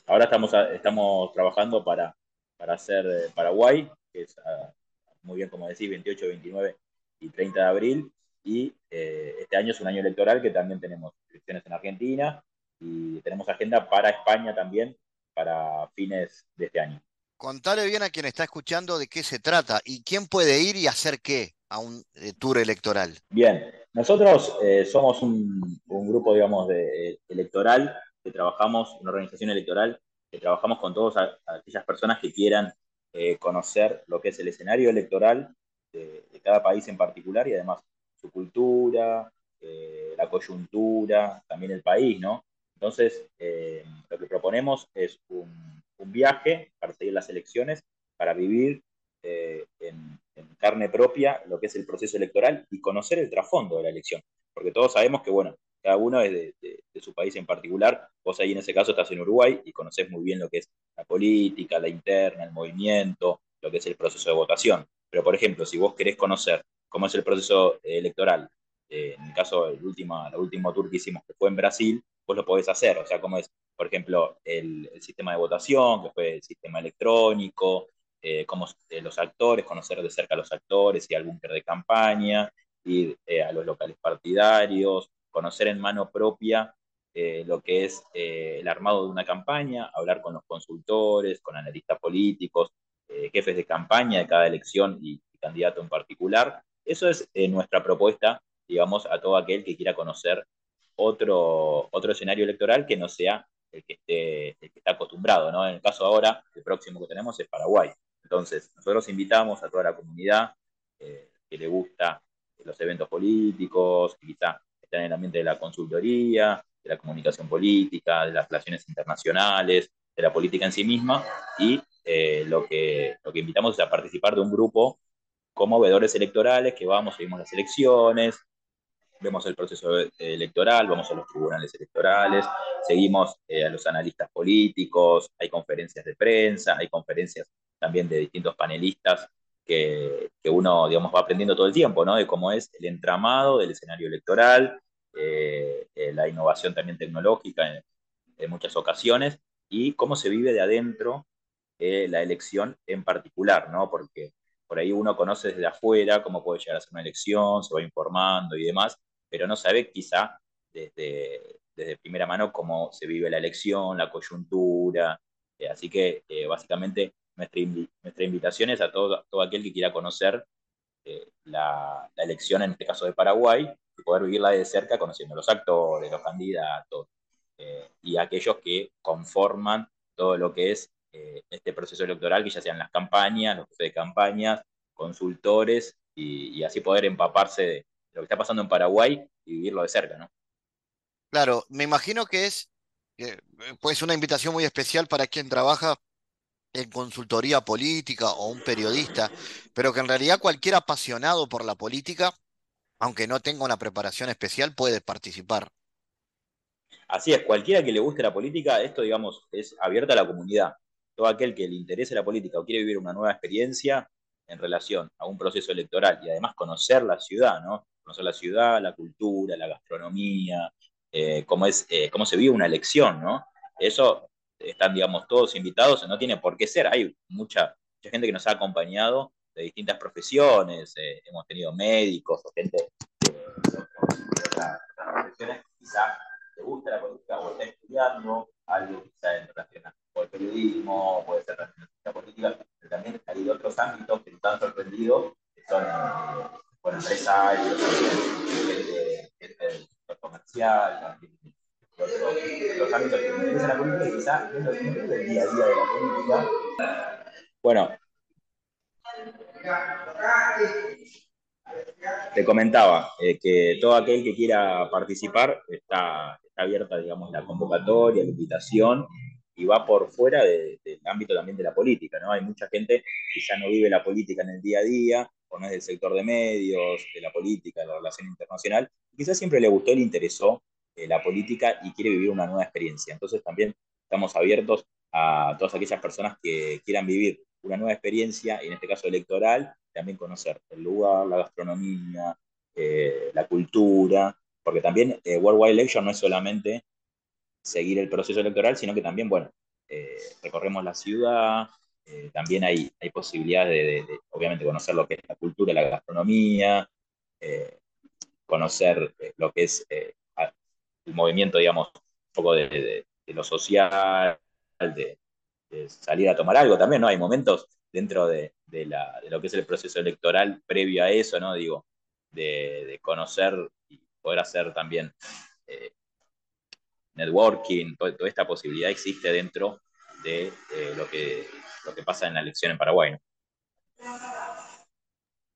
Ahora estamos, estamos trabajando para, para hacer Paraguay, que es muy bien como decís, 28, 29 y 30 de abril, y eh, este año es un año electoral que también tenemos elecciones en Argentina y tenemos agenda para España también para fines de este año. Contale bien a quien está escuchando de qué se trata y quién puede ir y hacer qué a un eh, tour electoral. Bien, nosotros eh, somos un, grupo, digamos, de, electoral que trabajamos, una organización electoral que trabajamos con todas aquellas personas que quieran conocer lo que es el escenario electoral de, cada país en particular y además su cultura, eh, la coyuntura, también el país, ¿no? Entonces, eh, lo que proponemos es un, viaje para seguir las elecciones, para vivir eh, en, carne propia lo que es el proceso electoral y conocer el trasfondo de la elección. Porque todos sabemos que, bueno, cada uno es de, su país en particular. Vos ahí en ese caso estás en Uruguay y conoces muy bien lo que es la política, la interna, el movimiento, lo que es el proceso de votación. Pero, por ejemplo, si vos querés conocer cómo es el proceso electoral. Eh, en el caso del último, el último tour que hicimos, que fue en Brasil, vos lo podés hacer. O sea, cómo es, por ejemplo, el, sistema de votación, que fue el sistema electrónico, eh, cómo eh, los actores, conocer de cerca a los actores y algún búnker de campaña, ir a los locales partidarios, conocer en mano propia lo que es el armado de una campaña, hablar con los consultores, con analistas políticos, jefes de campaña de cada elección y candidato en particular, eso es eh, nuestra propuesta, digamos, a todo aquel que quiera conocer otro, otro escenario electoral que no sea el que, esté, el que está acostumbrado, ¿no? En el caso ahora, el próximo que tenemos es Paraguay. Entonces, nosotros invitamos a toda la comunidad eh, que le gusta los eventos políticos, que quizá están en el ambiente de la consultoría, de la comunicación política, de las relaciones internacionales, de la política en sí misma, y eh, lo, que, lo que invitamos es a participar de un grupo como veedores electorales, que vamos, seguimos las elecciones, vemos el proceso electoral, vamos a los tribunales electorales, seguimos eh, a los analistas políticos, hay conferencias de prensa, hay conferencias también de distintos panelistas que, que, uno, digamos, va aprendiendo todo el tiempo, ¿no? De cómo es el entramado del escenario electoral, eh, eh, la innovación también tecnológica en, en, muchas ocasiones y cómo se vive de adentro la elección en particular, ¿no? Porque por ahí uno conoce desde afuera cómo puede llegar a ser una elección, se va informando y demás, pero no sabe quizá desde, primera mano cómo se vive la elección, la coyuntura. Eh, así que eh, básicamente nuestra, invitación es a todo, aquel que quiera conocer eh, la, la, elección, en este caso de Paraguay, y poder vivirla de cerca conociendo los actores, los candidatos y aquellos que conforman todo lo que es este proceso electoral, que ya sean las campañas, los jefes de campañas, consultores, y, y así poder empaparse de, lo que está pasando en Paraguay y vivirlo de cerca, ¿no? Claro, me imagino que es pues una invitación muy especial para quien trabaja en consultoría política o un periodista, pero que en realidad cualquier apasionado por la política, aunque no tenga una preparación especial, puede participar. Así es, cualquiera que le guste la política, esto digamos es abierta a la comunidad. Todo aquel que le interese la política o quiere vivir una nueva experiencia en relación a un proceso electoral y además conocer la ciudad, ¿no? conocer la ciudad, la cultura, la gastronomía, eh, cómo, es, eh, cómo se vive una elección, ¿no? Eso están, digamos, todos invitados, no tiene por qué ser. Hay mucha, mucha gente que nos ha acompañado de distintas profesiones, eh, hemos tenido médicos o gente de, otras profesiones que quizá le gusta la política o está estudiando, algo quizá en relación con el periodismo, puede ser la política, pero también hay ámbitos que nos han sorprendido, que son bueno, empresarios, gente, gente comercial, los, los ámbitos que la política y quizás es lo que el día a día de la política. Bueno, te comentaba eh, que todo aquel que quiera participar está, está, abierta, digamos, la convocatoria, la invitación y va por fuera de, del ámbito también de la política, ¿no? Hay mucha gente que ya no vive la política en el día a día, o no es del sector de medios, de la política, de la relación internacional, quizás siempre le gustó, le interesó eh, la política y quiere vivir una nueva experiencia. Entonces también estamos abiertos a todas aquellas personas que quieran vivir una nueva experiencia, y en este caso electoral, también conocer el lugar, la gastronomía, eh, la cultura, porque también eh, Worldwide Election no es solamente seguir el proceso electoral, sino que también, bueno, eh, recorremos la ciudad, eh, también hay, hay posibilidades de, obviamente, conocer lo que es la cultura, la gastronomía, eh, conocer lo que es el movimiento, digamos, un poco de, lo social, de, salir a tomar algo también, ¿no? Hay momentos dentro de, la, lo que es el proceso electoral previo a eso, ¿no? Digo, de, conocer y poder hacer también networking, toda, toda, esta posibilidad existe dentro de eh, lo, que, lo que pasa en la elección en Paraguay. ¿no?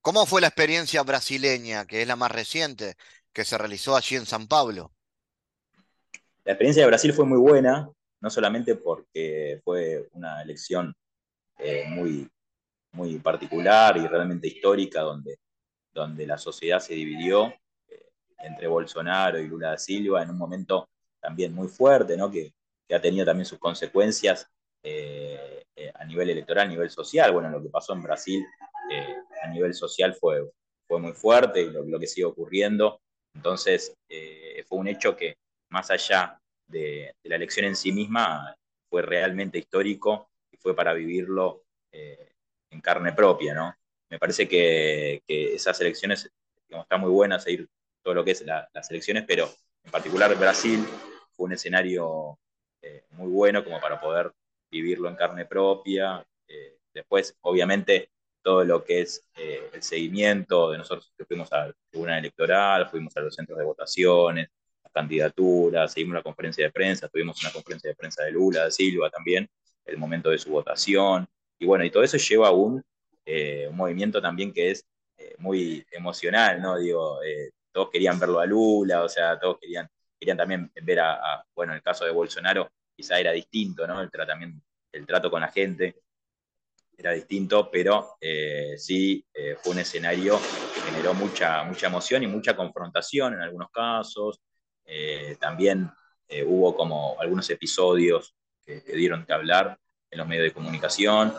¿Cómo fue la experiencia brasileña, que es la más reciente, que se realizó allí en San Pablo? La experiencia de Brasil fue muy buena, no solamente porque fue una elección eh, muy, muy particular y realmente histórica, donde, donde la sociedad se dividió eh, entre Bolsonaro y Lula da Silva en un momento también muy fuerte, ¿no? que, que ha tenido también sus consecuencias eh, eh, a nivel electoral, a nivel social. Bueno, lo que pasó en Brasil eh, a nivel social fue, fue muy fuerte lo, lo que sigue ocurriendo. Entonces, fue un hecho que más allá de, la elección en sí misma, fue realmente histórico y fue para vivirlo en carne propia, ¿no? Me parece que, esas elecciones, digamos, está muy buena seguir todo lo que es la, las elecciones, pero en particular Brasil fue un escenario eh, muy bueno como para poder vivirlo en carne propia. Eh, después, obviamente, todo lo que es eh, el seguimiento de nosotros que fuimos a la tribuna electoral, fuimos a los centros de votaciones, candidaturas, seguimos la conferencia de prensa, tuvimos una conferencia de prensa de Lula, de Silva también, el momento de su votación, y bueno, y todo eso lleva a un, un movimiento también que es muy emocional, ¿no? Digo, todos querían verlo a Lula, o sea, todos querían, querían también ver a, bueno, el caso de Bolsonaro quizá era distinto, ¿no? El tratamiento, el trato con la gente, era distinto, pero eh, sí eh, fue un escenario que generó mucha, mucha emoción y mucha confrontación en algunos casos. Eh, también hubo como algunos episodios que, que, dieron que hablar en los medios de comunicación,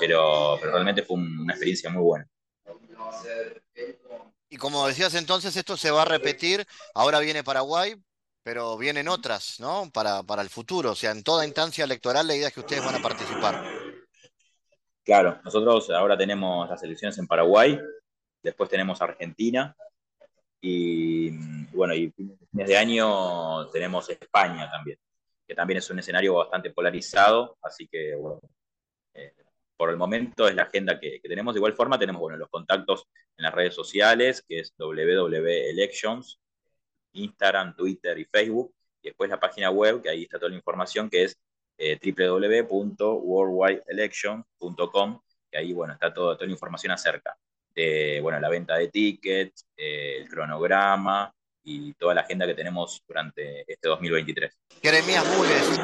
pero, pero, realmente fue una experiencia muy buena. Y como decías entonces, esto se va a repetir, ahora viene Paraguay, pero vienen otras, ¿no? Para, para el futuro, o sea, en toda instancia electoral la idea es que ustedes van a participar. Claro, nosotros ahora tenemos las elecciones en Paraguay, después tenemos Argentina y bueno, y fines de año tenemos España también, que también es un escenario bastante polarizado, así que bueno, por el momento es la agenda que, tenemos. De igual forma tenemos bueno, los contactos en las redes sociales, que es www.elections, Instagram, Twitter y Facebook, y después la página web, que ahí está toda la información, que es eh, www.worldwideelection.com, que ahí bueno, está todo, toda la información acerca de bueno, la venta de tickets, eh, el cronograma y toda la agenda que tenemos durante este 2023. Jeremías Mules,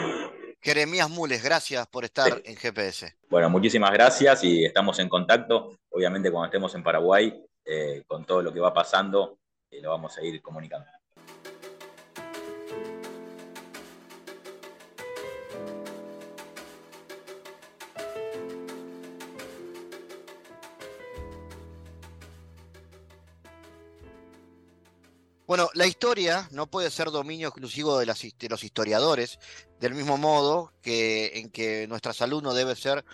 Jeremías Mules, gracias por estar sí. en GPS. Bueno, muchísimas gracias y estamos en contacto. Obviamente cuando estemos en Paraguay, eh, con todo lo que va pasando, eh, lo vamos a ir comunicando. Bueno, la historia no puede ser dominio exclusivo de, las, de, los historiadores, del mismo modo que en que nuestra salud no debe ser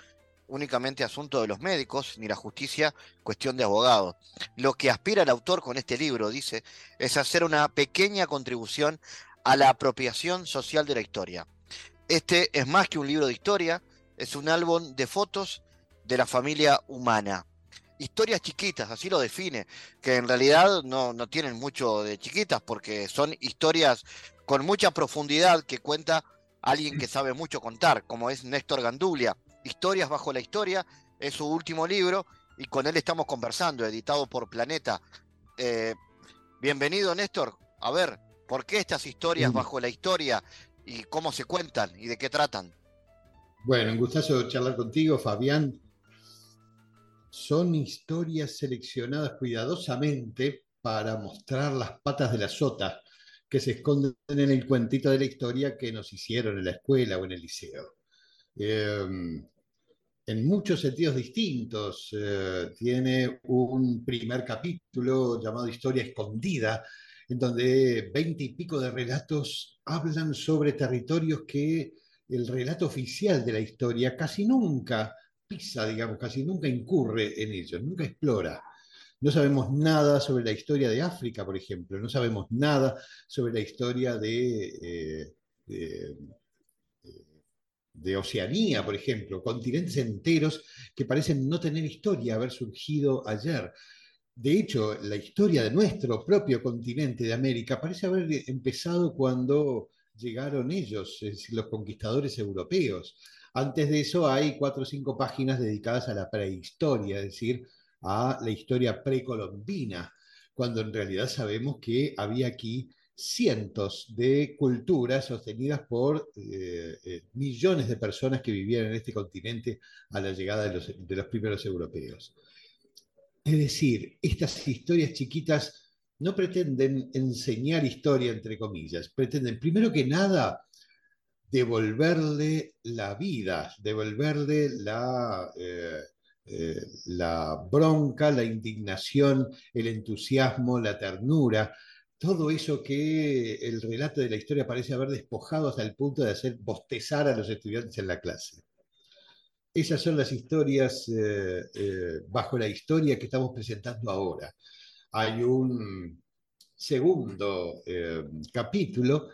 únicamente asunto de los médicos, ni la justicia cuestión de abogados. Lo que aspira el autor con este libro, dice, es hacer una pequeña contribución a la apropiación social de la historia. Este es más que un libro de historia, es un álbum de fotos de la familia humana historias chiquitas, así lo define, que en realidad no, no, tienen mucho de chiquitas porque son historias con mucha profundidad que cuenta alguien que sabe mucho contar, como es Néstor Gandulia. Historias bajo la historia es su último libro y con él estamos conversando, editado por Planeta. Eh, bienvenido Néstor, a ver, ¿por qué estas historias bajo la historia y cómo se cuentan y de qué tratan? Bueno, un gustazo charlar contigo, Fabián son historias seleccionadas cuidadosamente para mostrar las patas de la sota que se esconden en el cuentito de la historia que nos hicieron en la escuela o en el liceo. Eh, en muchos sentidos distintos. Eh, tiene un primer capítulo llamado Historia Escondida, en donde veinte y pico de relatos hablan sobre territorios que el relato oficial de la historia casi nunca pisa, digamos, casi nunca incurre en ellos, nunca explora. No sabemos nada sobre la historia de África, por ejemplo, no sabemos nada sobre la historia de, eh, de, de, Oceanía, por ejemplo, continentes enteros que parecen no tener historia, haber surgido ayer. De hecho, la historia de nuestro propio continente de América parece haber empezado cuando llegaron ellos, es decir, los conquistadores europeos. Antes de eso hay cuatro o cinco páginas dedicadas a la prehistoria, es decir, a la historia precolombina, cuando en realidad sabemos que había aquí cientos de culturas sostenidas por eh, eh, millones de personas que vivían en este continente a la llegada de los, de los primeros europeos. Es decir, estas historias chiquitas no pretenden enseñar historia, entre comillas, pretenden, primero que nada, devolverle la vida, devolverle la, eh, eh, la bronca, la indignación, el entusiasmo, la ternura, todo eso que el relato de la historia parece haber despojado hasta el punto de hacer bostezar a los estudiantes en la clase. Esas son las historias eh, bajo la historia que estamos presentando ahora. Hay un segundo capítulo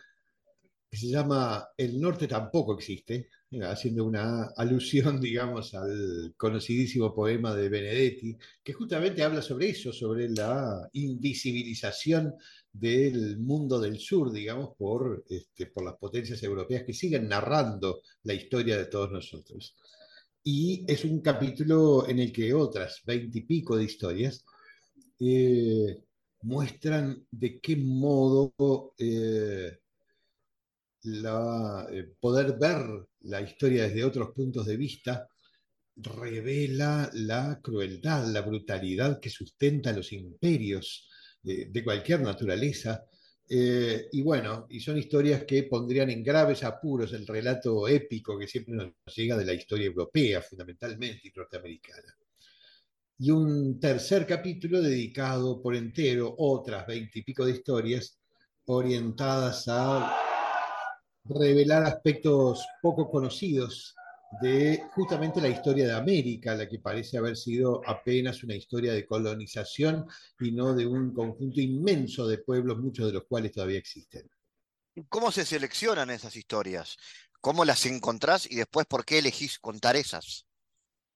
que se llama El norte tampoco existe, haciendo una alusión, digamos, al conocidísimo poema de Benedetti, que justamente habla sobre eso, sobre la invisibilización del mundo del sur, digamos, por, este, por las potencias europeas que siguen narrando la historia de todos nosotros. Y es un capítulo en el que otras veintipico de historias eh, muestran de qué modo eh, la, eh, poder ver la historia desde otros puntos de vista revela la crueldad, la brutalidad que sustenta los imperios de, cualquier naturaleza. Eh, y bueno, y son historias que pondrían en graves apuros el relato épico que siempre nos llega de la historia europea, fundamentalmente, y norteamericana. Y un tercer capítulo dedicado por entero, otras veintipico de historias orientadas a revelar aspectos poco conocidos de justamente la historia de América, la que parece haber sido apenas una historia de colonización y no de un conjunto inmenso de pueblos, muchos de los cuales todavía existen. ¿Cómo se seleccionan esas historias? ¿Cómo las encontrás y después por qué elegís contar esas?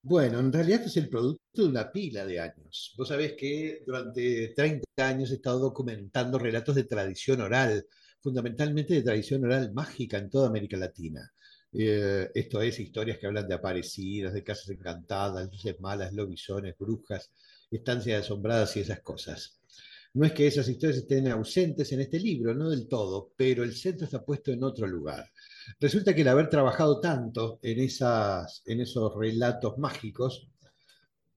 Bueno, en realidad es el producto de una pila de años. Vos sabés que durante 30 años he estado documentando relatos de tradición oral, fundamentalmente de tradición oral mágica en toda América Latina. Eh, esto es, historias que hablan de aparecidas, de casas encantadas, luces malas, lobisones, brujas, estancias asombradas y esas cosas. No es que esas historias estén ausentes en este libro, no del todo, pero el centro está puesto en otro lugar. Resulta que el haber trabajado tanto en, esas, en esos relatos mágicos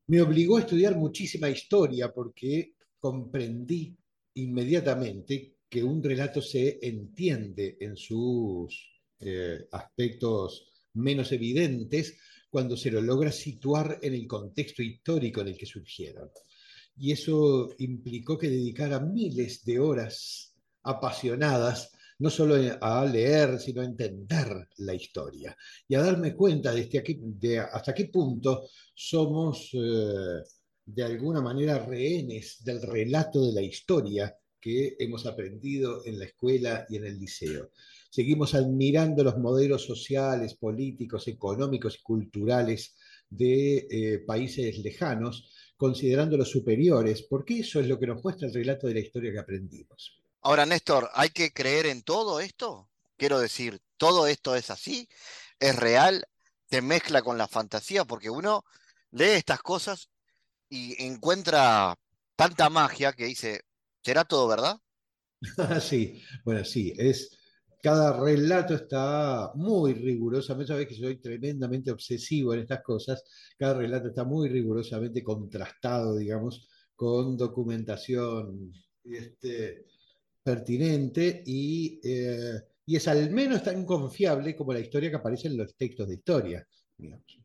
me obligó a estudiar muchísima historia porque comprendí inmediatamente que un relato se entiende en sus eh, aspectos menos evidentes cuando se lo logra situar en el contexto histórico en el que surgieron. Y eso implicó que dedicara miles de horas apasionadas no solo a leer, sino a entender la historia y a darme cuenta de, este hasta qué punto somos eh, de alguna manera rehenes del relato de la historia que hemos aprendido en la escuela y en el liceo. Seguimos admirando los modelos sociales, políticos, económicos y culturales de eh, países lejanos, considerándolos superiores, porque eso es lo que nos muestra el relato de la historia que aprendimos. Ahora, Néstor, ¿hay que creer en todo esto? Quiero decir, ¿todo esto es así? ¿Es real? ¿Se mezcla con la fantasía? Porque uno lee estas cosas y encuentra tanta magia que dice, ¿Será todo verdad? sí, bueno, sí, es, cada relato está muy rigurosamente, sabes que soy tremendamente obsesivo en estas cosas, cada relato está muy rigurosamente contrastado, digamos, con documentación este, pertinente y, eh, y, es al menos tan confiable como la historia que aparece en los textos de historia, digamos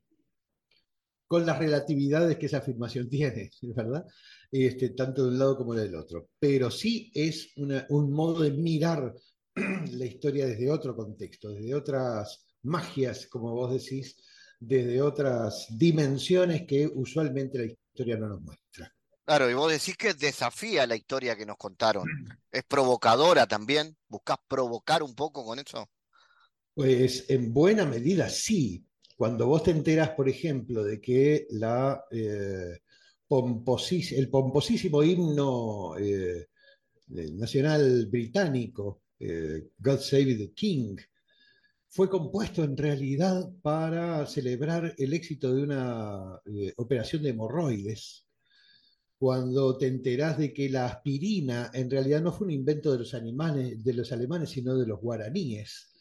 con las relatividades que esa afirmación tiene, ¿verdad? Este, tanto de un lado como del otro. Pero sí es un modo de mirar la historia desde otro contexto, desde otras magias, como vos decís, desde otras dimensiones que usualmente la historia no nos muestra. Claro, y vos decís que desafía la historia que nos contaron. ¿Es provocadora también? ¿Buscás provocar un poco con eso? Pues en buena medida sí, cuando vos te enteras, por ejemplo, de que eh, el pomposísimo himno eh, nacional británico, eh, God Save the King, fue compuesto en realidad para celebrar el éxito de una operación de hemorroides, cuando te enterás de que la aspirina en realidad no fue un invento de los, animales, de los alemanes, sino de los guaraníes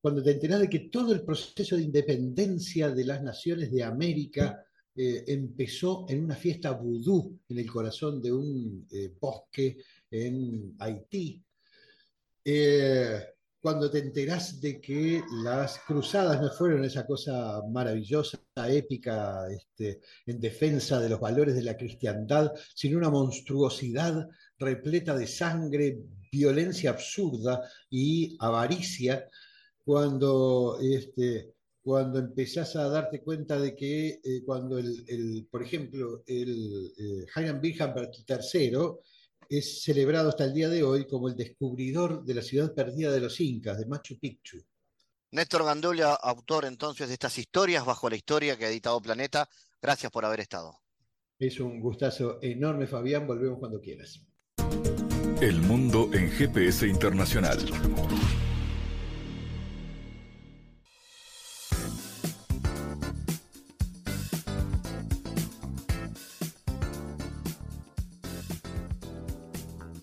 cuando te enterás de que todo el proceso de independencia de las naciones de América eh, empezó en una fiesta vudú en el corazón de un eh, bosque en Haití. Eh, cuando te enterás de que las cruzadas no fueron esa cosa maravillosa, épica, este, en defensa de los valores de la cristiandad, sino una monstruosidad repleta de sangre, violencia absurda y avaricia, cuando, este, cuando empezás a darte cuenta de que eh, cuando, el, por ejemplo, el eh, Heinrich III es celebrado hasta el día de hoy como el descubridor de la ciudad perdida de los incas, de Machu Picchu. Néstor Gandolia, autor entonces de estas historias bajo la historia que ha editado Planeta, gracias por haber estado. Es un gustazo enorme, Fabián. Volvemos cuando quieras. El mundo en GPS internacional.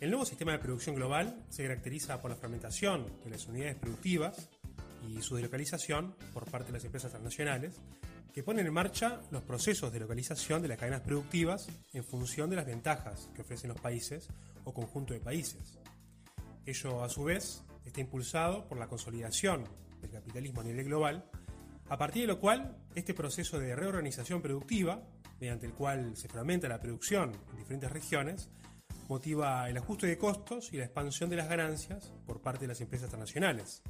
El nuevo sistema de producción global se caracteriza por la fragmentación de las unidades productivas y su delocalización por parte de las empresas transnacionales, que ponen en marcha los procesos de localización de las cadenas productivas en función de las ventajas que ofrecen los países o conjunto de países. Ello, a su vez, está impulsado por la consolidación del capitalismo a nivel global, a partir de lo cual este proceso de reorganización productiva, mediante el cual se fragmenta la producción en diferentes regiones, motiva el ajuste de costos y la expansión de las ganancias por parte de las empresas transnacionales.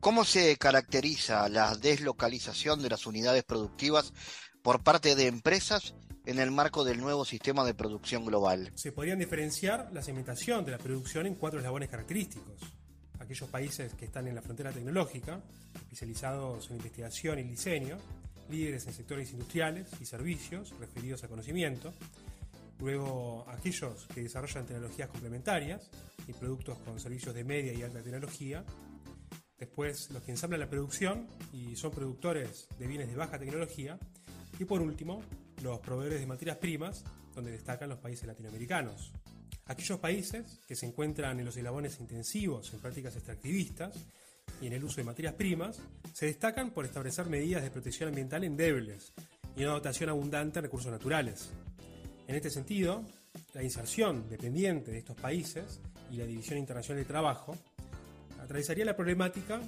¿Cómo se caracteriza la deslocalización de las unidades productivas por parte de empresas en el marco del nuevo sistema de producción global? Se podrían diferenciar la segmentación de la producción en cuatro eslabones característicos. Aquellos países que están en la frontera tecnológica, especializados en investigación y diseño, líderes en sectores industriales y servicios referidos a conocimiento, Luego, aquellos que desarrollan tecnologías complementarias y productos con servicios de media y alta tecnología. Después, los que ensamblan la producción y son productores de bienes de baja tecnología. Y por último, los proveedores de materias primas, donde destacan los países latinoamericanos. Aquellos países que se encuentran en los eslabones intensivos en prácticas extractivistas y en el uso de materias primas, se destacan por establecer medidas de protección ambiental endebles y una dotación abundante de recursos naturales. En este sentido, la inserción dependiente de estos países y la División Internacional de Trabajo atravesaría la problemática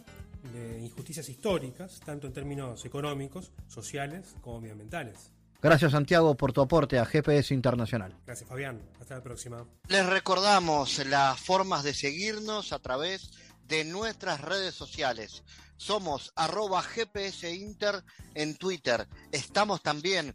de injusticias históricas, tanto en términos económicos, sociales como medioambientales. Gracias Santiago por tu aporte a GPS Internacional. Gracias Fabián, hasta la próxima. Les recordamos las formas de seguirnos a través de nuestras redes sociales. Somos arroba GPS Inter en Twitter. Estamos también